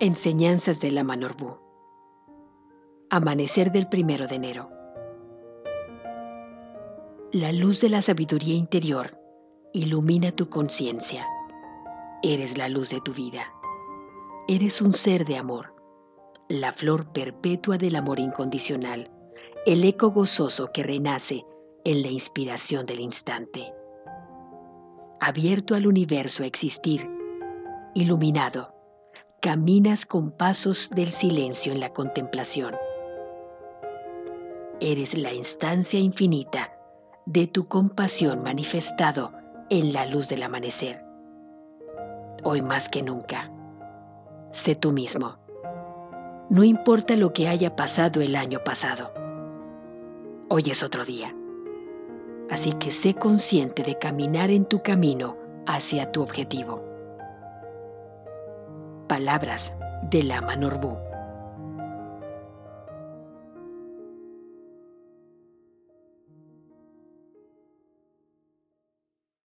Enseñanzas de la Manorbú. Amanecer del primero de enero. La luz de la sabiduría interior ilumina tu conciencia. Eres la luz de tu vida. Eres un ser de amor, la flor perpetua del amor incondicional, el eco gozoso que renace en la inspiración del instante. Abierto al universo a existir, iluminado caminas con pasos del silencio en la contemplación. Eres la instancia infinita de tu compasión manifestado en la luz del amanecer. Hoy más que nunca, sé tú mismo. No importa lo que haya pasado el año pasado. Hoy es otro día. Así que sé consciente de caminar en tu camino hacia tu objetivo palabras de la Norbú.